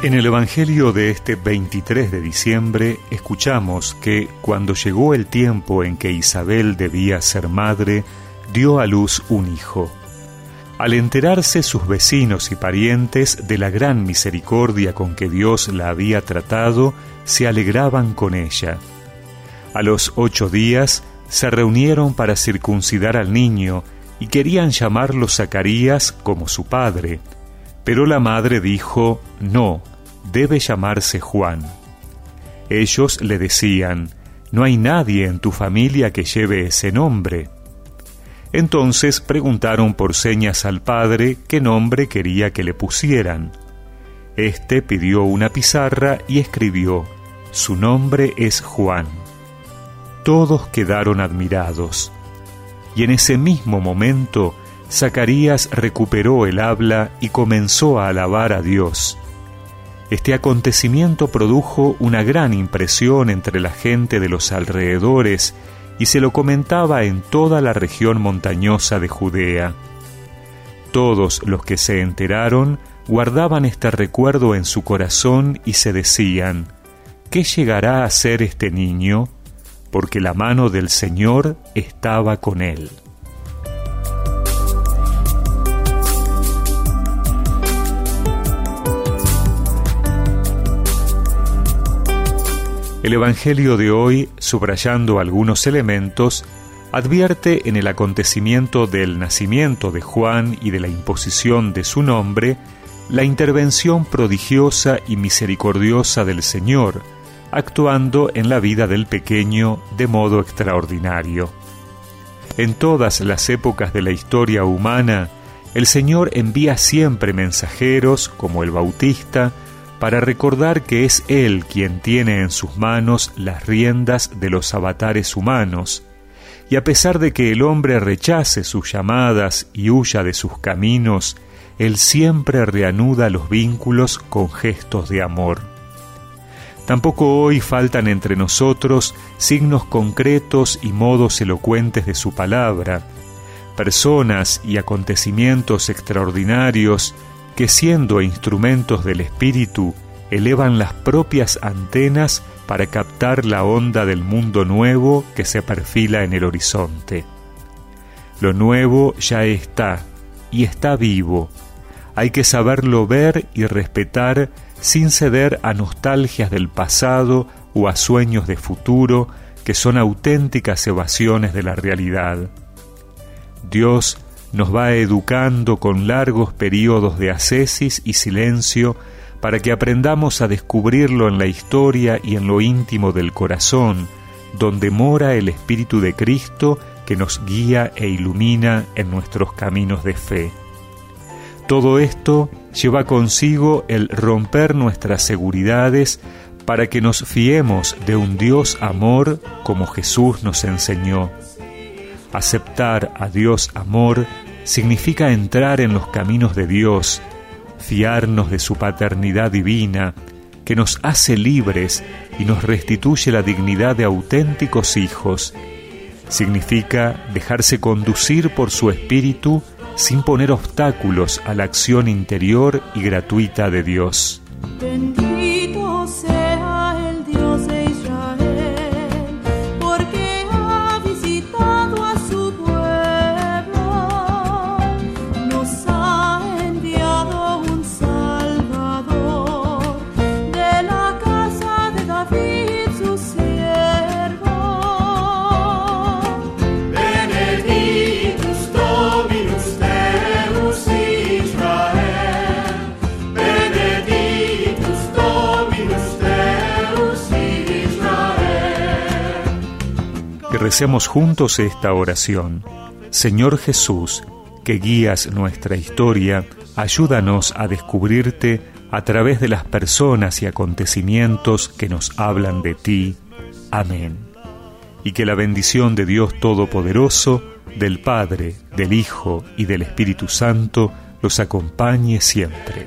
En el Evangelio de este 23 de diciembre escuchamos que cuando llegó el tiempo en que Isabel debía ser madre, dio a luz un hijo. Al enterarse sus vecinos y parientes de la gran misericordia con que Dios la había tratado, se alegraban con ella. A los ocho días se reunieron para circuncidar al niño y querían llamarlo Zacarías como su padre. Pero la madre dijo, no, debe llamarse Juan. Ellos le decían, no hay nadie en tu familia que lleve ese nombre. Entonces preguntaron por señas al padre qué nombre quería que le pusieran. Este pidió una pizarra y escribió, su nombre es Juan. Todos quedaron admirados. Y en ese mismo momento Zacarías recuperó el habla y comenzó a alabar a Dios. Este acontecimiento produjo una gran impresión entre la gente de los alrededores y se lo comentaba en toda la región montañosa de Judea. Todos los que se enteraron guardaban este recuerdo en su corazón y se decían, ¿qué llegará a ser este niño? Porque la mano del Señor estaba con él. El Evangelio de hoy, subrayando algunos elementos, advierte en el acontecimiento del nacimiento de Juan y de la imposición de su nombre, la intervención prodigiosa y misericordiosa del Señor, actuando en la vida del pequeño de modo extraordinario. En todas las épocas de la historia humana, el Señor envía siempre mensajeros, como el Bautista, para recordar que es Él quien tiene en sus manos las riendas de los avatares humanos, y a pesar de que el hombre rechace sus llamadas y huya de sus caminos, Él siempre reanuda los vínculos con gestos de amor. Tampoco hoy faltan entre nosotros signos concretos y modos elocuentes de su palabra, personas y acontecimientos extraordinarios que siendo instrumentos del espíritu, elevan las propias antenas para captar la onda del mundo nuevo que se perfila en el horizonte. Lo nuevo ya está y está vivo. Hay que saberlo ver y respetar sin ceder a nostalgias del pasado o a sueños de futuro que son auténticas evasiones de la realidad. Dios nos va educando con largos periodos de ascesis y silencio para que aprendamos a descubrirlo en la historia y en lo íntimo del corazón, donde mora el Espíritu de Cristo que nos guía e ilumina en nuestros caminos de fe. Todo esto lleva consigo el romper nuestras seguridades para que nos fiemos de un Dios amor como Jesús nos enseñó. Aceptar a Dios amor significa entrar en los caminos de Dios, fiarnos de su paternidad divina, que nos hace libres y nos restituye la dignidad de auténticos hijos. Significa dejarse conducir por su espíritu sin poner obstáculos a la acción interior y gratuita de Dios. Recemos juntos esta oración. Señor Jesús, que guías nuestra historia, ayúdanos a descubrirte a través de las personas y acontecimientos que nos hablan de ti. Amén. Y que la bendición de Dios Todopoderoso, del Padre, del Hijo y del Espíritu Santo los acompañe siempre.